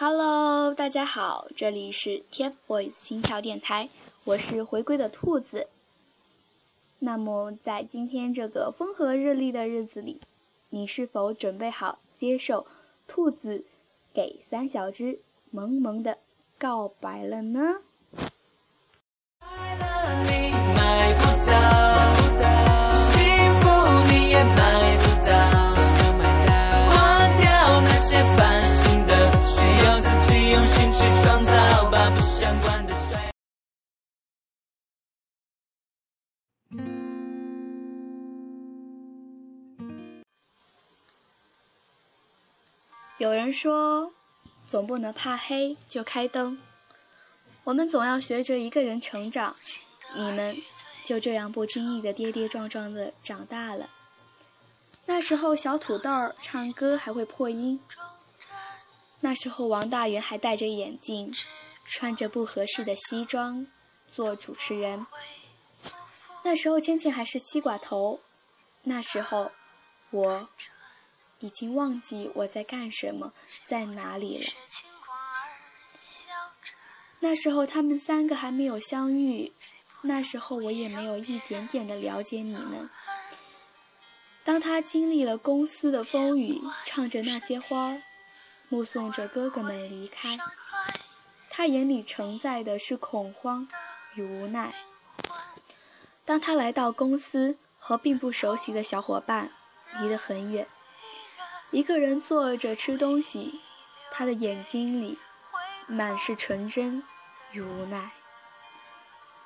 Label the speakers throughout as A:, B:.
A: Hello，大家好，这里是 TFBOYS 心跳电台，我是回归的兔子。那么，在今天这个风和日丽的日子里，你是否准备好接受兔子给三小只萌萌的告白了呢？有人说，总不能怕黑就开灯。我们总要学着一个人成长。你们就这样不经意的跌跌撞撞的长大了。那时候小土豆唱歌还会破音。那时候王大元还戴着眼镜，穿着不合适的西装做主持人。那时候芊芊还是西瓜头。那时候，我。已经忘记我在干什么，在哪里了。那时候他们三个还没有相遇，那时候我也没有一点点的了解你们。当他经历了公司的风雨，唱着那些花儿，目送着哥哥们离开，他眼里承载的是恐慌与无奈。当他来到公司，和并不熟悉的小伙伴离得很远。一个人坐着吃东西，他的眼睛里满是纯真与无奈。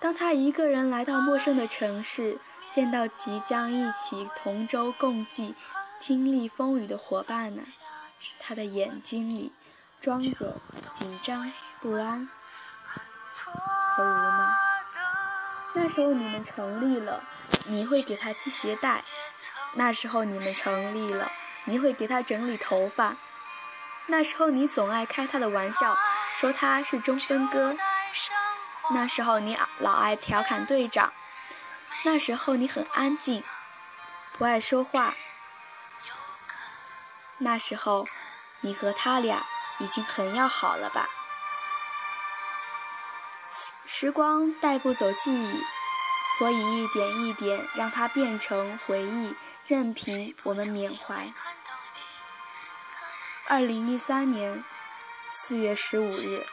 A: 当他一个人来到陌生的城市，见到即将一起同舟共济、经历风雨的伙伴呢，他的眼睛里装着紧张、不安和无奈。那时候你们成立了，你会给他系鞋带；那时候你们成立了。你会给他整理头发，那时候你总爱开他的玩笑，说他是中分哥。那时候你老爱调侃队长，那时候你很安静，不爱说话。那时候，你和他俩已经很要好了吧？时光带不走记忆，所以一点一点让它变成回忆，任凭我们缅怀。二零一三年四月十五日，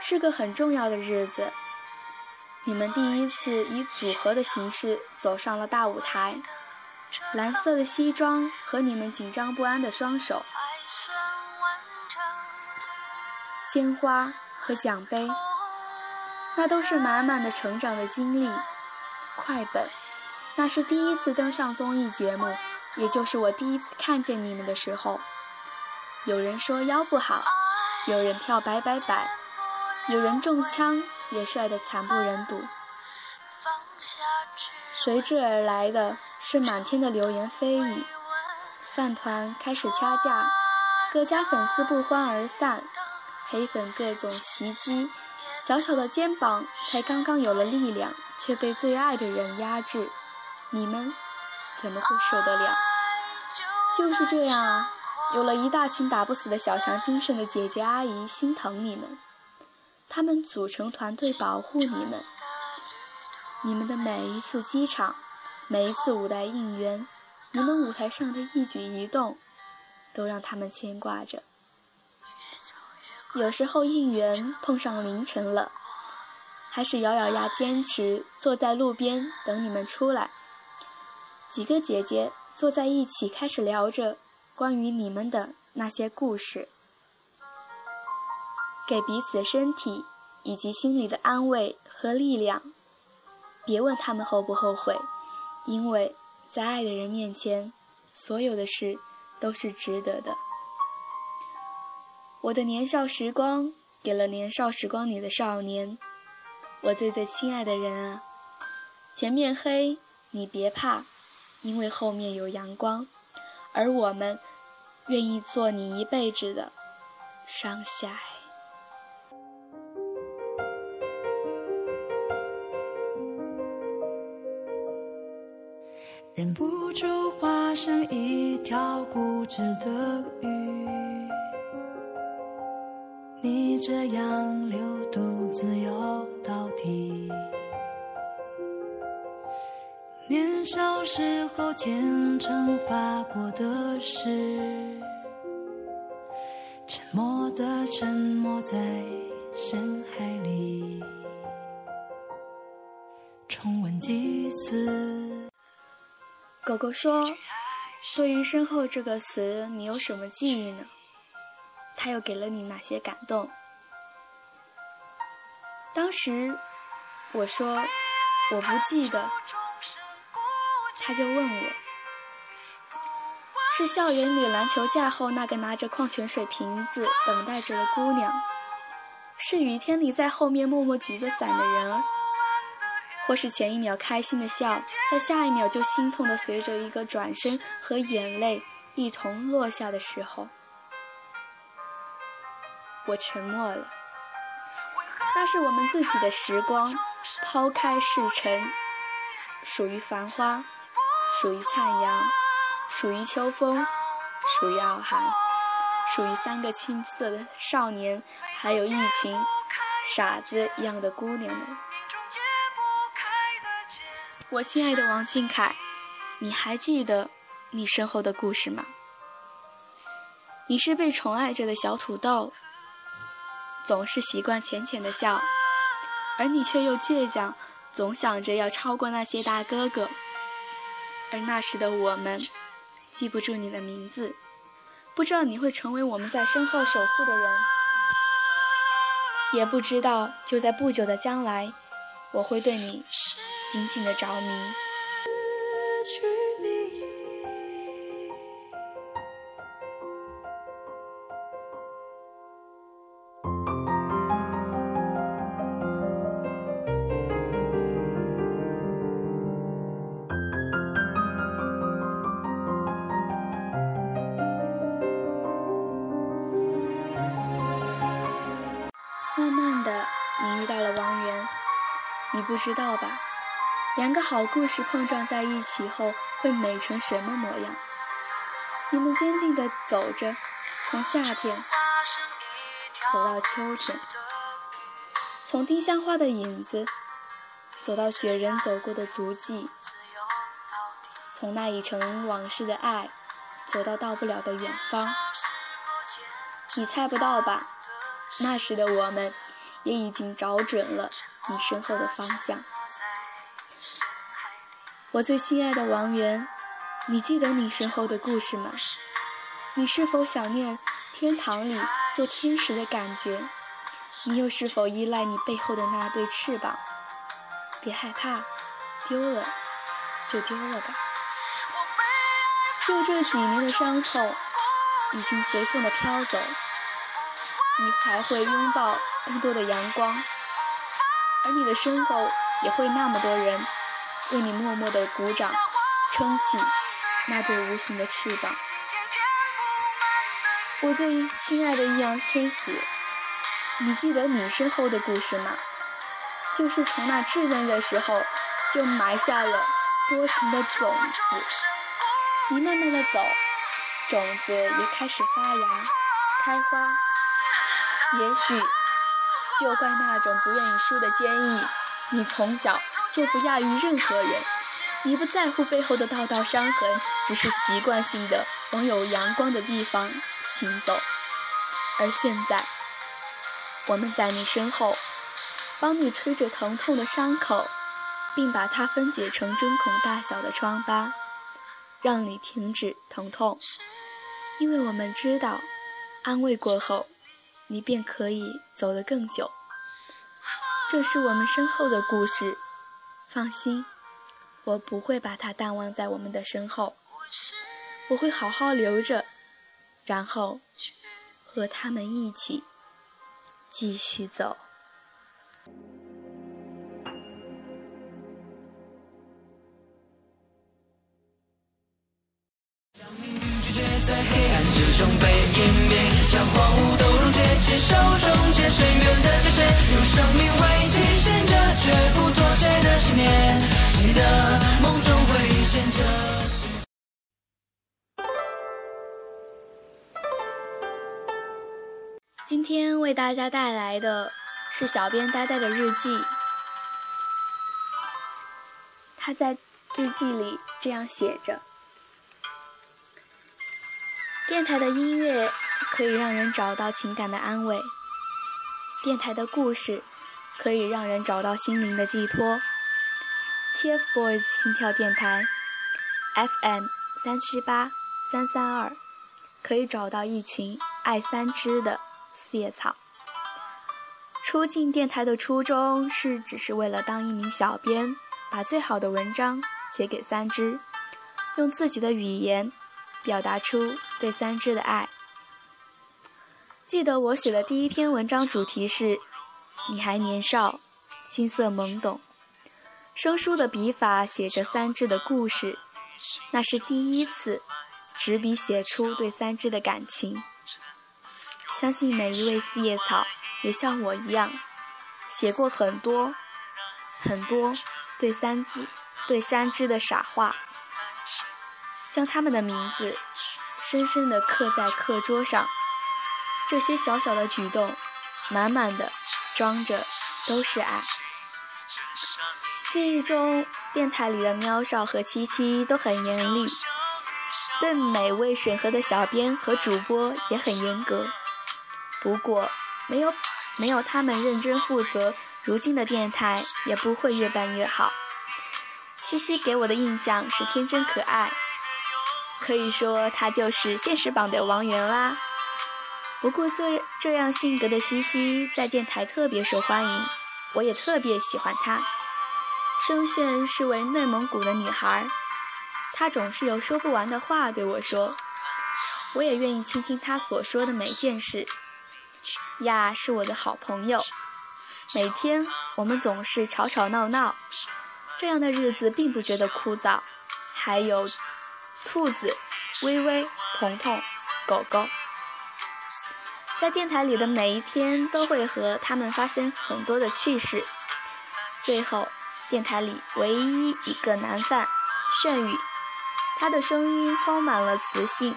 A: 是个很重要的日子。你们第一次以组合的形式走上了大舞台，蓝色的西装和你们紧张不安的双手，鲜花和奖杯，那都是满满的成长的经历。快本，那是第一次登上综艺节目。也就是我第一次看见你们的时候，有人说腰不好，有人跳摆摆摆，有人中枪也帅得惨不忍睹。随之而来的是满天的流言蜚语，饭团开始掐架，各家粉丝不欢而散，黑粉各种袭击，小小的肩膀才刚刚有了力量，却被最爱的人压制，你们。怎么会受得了？就是这样啊，有了一大群打不死的小强精神的姐姐阿姨心疼你们，他们组成团队保护你们。你们的每一次机场，每一次舞台应援，你们舞台上的一举一动，都让他们牵挂着。有时候应援碰上凌晨了，还是咬咬牙坚持坐在路边等你们出来。几个姐姐坐在一起，开始聊着关于你们的那些故事，给彼此身体以及心里的安慰和力量。别问他们后不后悔，因为在爱的人面前，所有的事都是值得的。我的年少时光，给了年少时光里的少年。我最最亲爱的人啊，前面黑，你别怕。因为后面有阳光，而我们愿意做你一辈子的上下。
B: 忍不住化身一条固执的鱼，你这样流独自游到底。年少时候虔诚发过的誓，沉默的沉没在深海里，重温几次。
A: 狗狗说：“对于‘身后’这个词，你有什么记忆呢？他又给了你哪些感动？”当时我说：“我不记得。”他就问我：“是校园里篮球架后那个拿着矿泉水瓶子等待着的姑娘，是雨天里在后面默默举着伞的人儿，或是前一秒开心的笑，在下一秒就心痛的随着一个转身和眼泪一同落下的时候。”我沉默了。那是我们自己的时光，抛开世尘，属于繁花。属于灿阳，属于秋风，属于傲寒，属于三个青涩的少年，还有一群傻子一样的姑娘们。我亲爱的王俊凯，你还记得你身后的故事吗？你是被宠爱着的小土豆，总是习惯浅浅的笑，而你却又倔强，总想着要超过那些大哥哥。而那时的我们，记不住你的名字，不知道你会成为我们在身后守护的人，也不知道就在不久的将来，我会对你紧紧的着迷。知道吧？两个好故事碰撞在一起后会美成什么模样？你们坚定地走着，从夏天走到秋天，从丁香花的影子走到雪人走过的足迹，从那已成往事的爱走到到不了的远方。你猜不到吧？那时的我们也已经找准了。你身后的方向，我最心爱的王源，你记得你身后的故事吗？你是否想念天堂里做天使的感觉？你又是否依赖你背后的那对翅膀？别害怕，丢了就丢了吧。就这几年的伤痛，已经随风的飘走，你还会拥抱更多的阳光。而你的身后也会那么多人为你默默的鼓掌，撑起那对无形的翅膀。我最亲爱的易烊千玺，你记得你身后的故事吗？就是从那稚嫩的时候就埋下了多情的种子。你慢慢的走，种子也开始发芽、开花。也许。就怪那种不愿意输的坚毅，你从小就不亚于任何人，你不在乎背后的道道伤痕，只是习惯性的往有阳光的地方行走。而现在，我们在你身后，帮你吹着疼痛的伤口，并把它分解成针孔大小的疮疤，让你停止疼痛，因为我们知道，安慰过后。你便可以走得更久。这是我们身后的故事，放心，我不会把它淡忘在我们的身后，我会好好留着，然后和他们一起继续走。
B: 在黑暗之中被湮灭，像荒芜都起手深渊的界限，用生命为，绝不妥协的信念，梦。
A: 今天为大家带来的是小编呆呆的日记，他在日记里这样写着：电台的音乐可以让人找到情感的安慰，电台的故事可以让人找到心灵的寄托。TFBOYS 心跳电台 FM 三七八三三二，可以找到一群爱三只的四叶草。出进电台的初衷是，只是为了当一名小编。”把最好的文章写给三只，用自己的语言表达出对三只的爱。记得我写的第一篇文章主题是“你还年少，青涩懵懂”，生疏的笔法写着三只的故事，那是第一次执笔写出对三只的感情。相信每一位四叶草也像我一样，写过很多很多。对三字、对三只的傻话，将他们的名字深深地刻在课桌上。这些小小的举动，满满的装着都是爱。记忆中，电台里的喵少和七七都很严厉，对每位审核的小编和主播也很严格。不过，没有没有他们认真负责。如今的电台也不会越办越好。西西给我的印象是天真可爱，可以说她就是现实版的王源啦。不过这这样性格的西西在电台特别受欢迎，我也特别喜欢她。声炫是位内蒙古的女孩，她总是有说不完的话对我说，我也愿意倾听她所说的每件事。亚是我的好朋友。每天我们总是吵吵闹闹，这样的日子并不觉得枯燥。还有兔子、微微、彤彤、狗狗，在电台里的每一天都会和他们发生很多的趣事。最后，电台里唯一一个男犯炫宇，他的声音充满了磁性，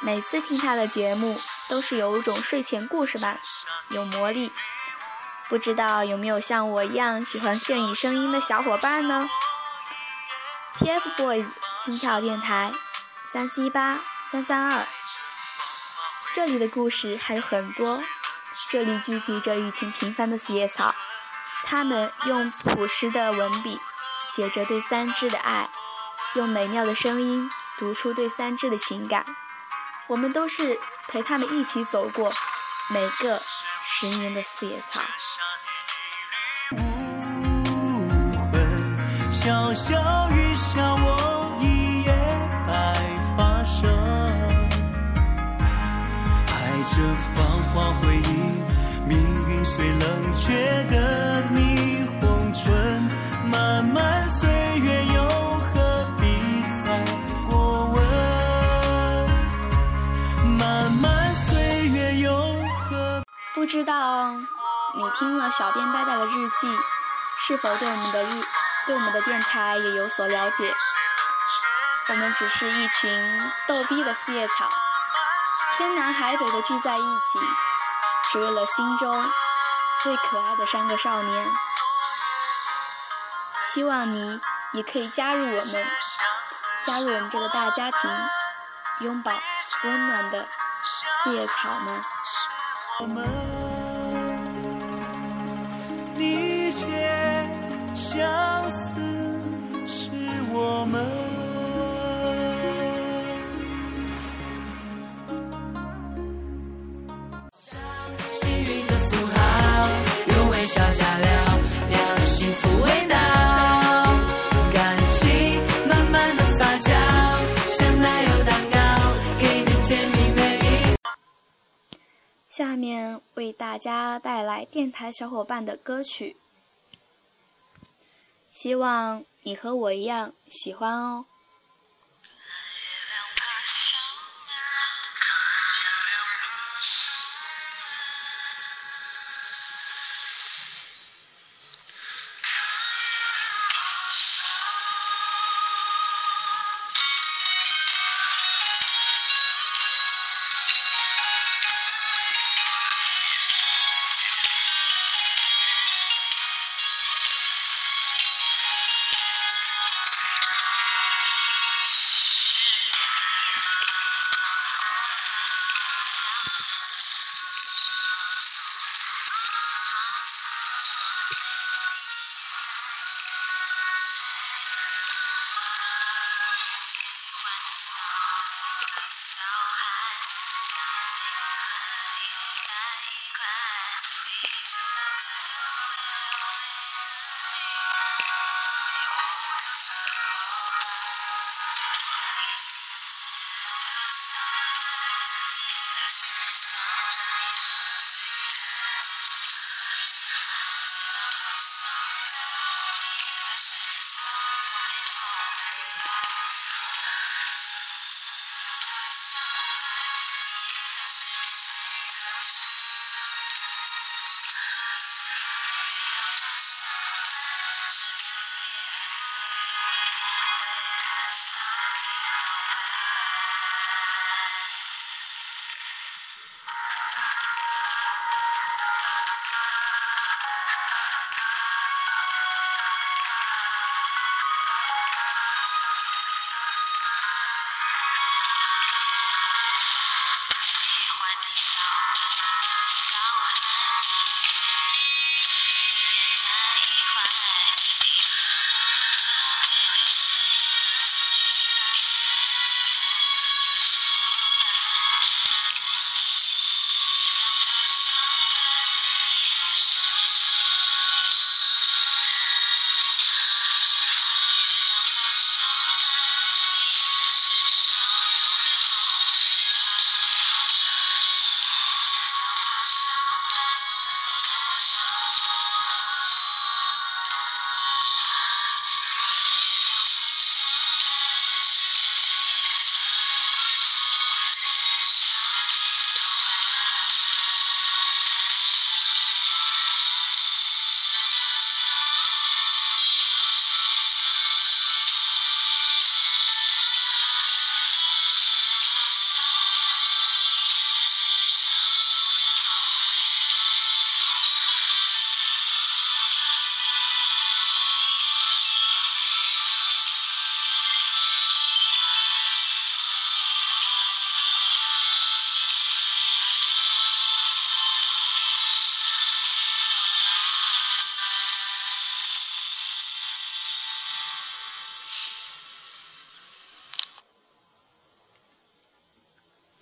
A: 每次听他的节目都是有种睡前故事般有魔力。不知道有没有像我一样喜欢炫宇声音的小伙伴呢？TFBOYS 心跳电台三七八三三二，这里的故事还有很多，这里聚集着一群平凡的四叶草，他们用朴实的文笔写着对三只的爱，用美妙的声音读出对三只的情感。我们都是陪他们一起走过每个十年的四叶草。
C: 小小雨下，芳华回忆，命运虽冷却的霓虹唇。漫漫岁月又何必再过问？漫漫岁月又何？
A: 不知道你听了小编呆呆的日记，是否对我们的日？对我们的电台也有所了解，我们只是一群逗逼的四叶草，天南海北的聚在一起，只为了心中最可爱的三个少年。希望你也可以加入我们，加入我们这个大家庭，拥抱温暖的四叶草们。为大家带来电台小伙伴的歌曲，希望你和我一样喜欢哦。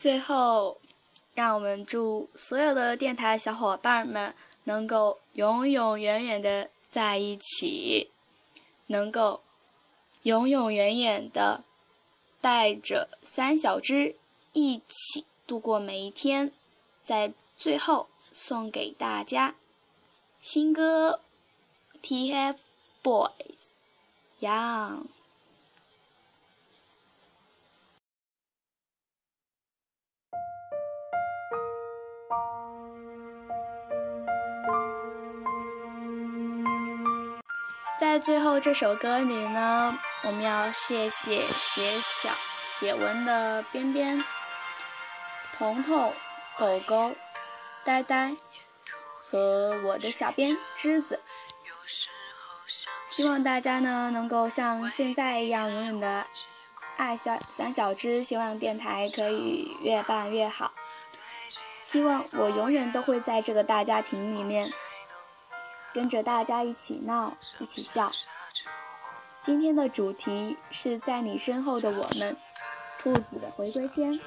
A: 最后，让我们祝所有的电台小伙伴们能够永永远远的在一起，能够永永远远的带着三小只一起度过每一天。在最后送给大家新歌《TFBOYS》，Young。在最后这首歌里呢，我们要谢谢写小写文的边边、彤彤、狗狗、呆呆和我的小编栀子。希望大家呢能够像现在一样永远的爱小三小只，希望电台可以越办越好。希望我永远都会在这个大家庭里面。跟着大家一起闹，一起笑。今天的主题是在你身后的我们，兔子的回归篇。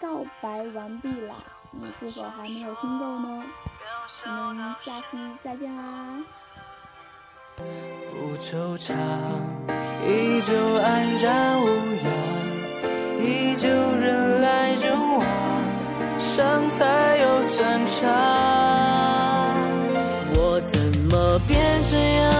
A: 告白完毕了，你是否还没有听够呢？我们下期再见啦！
B: 不惆怅，依旧安然无恙，依旧人来人往，伤才又散场。这样，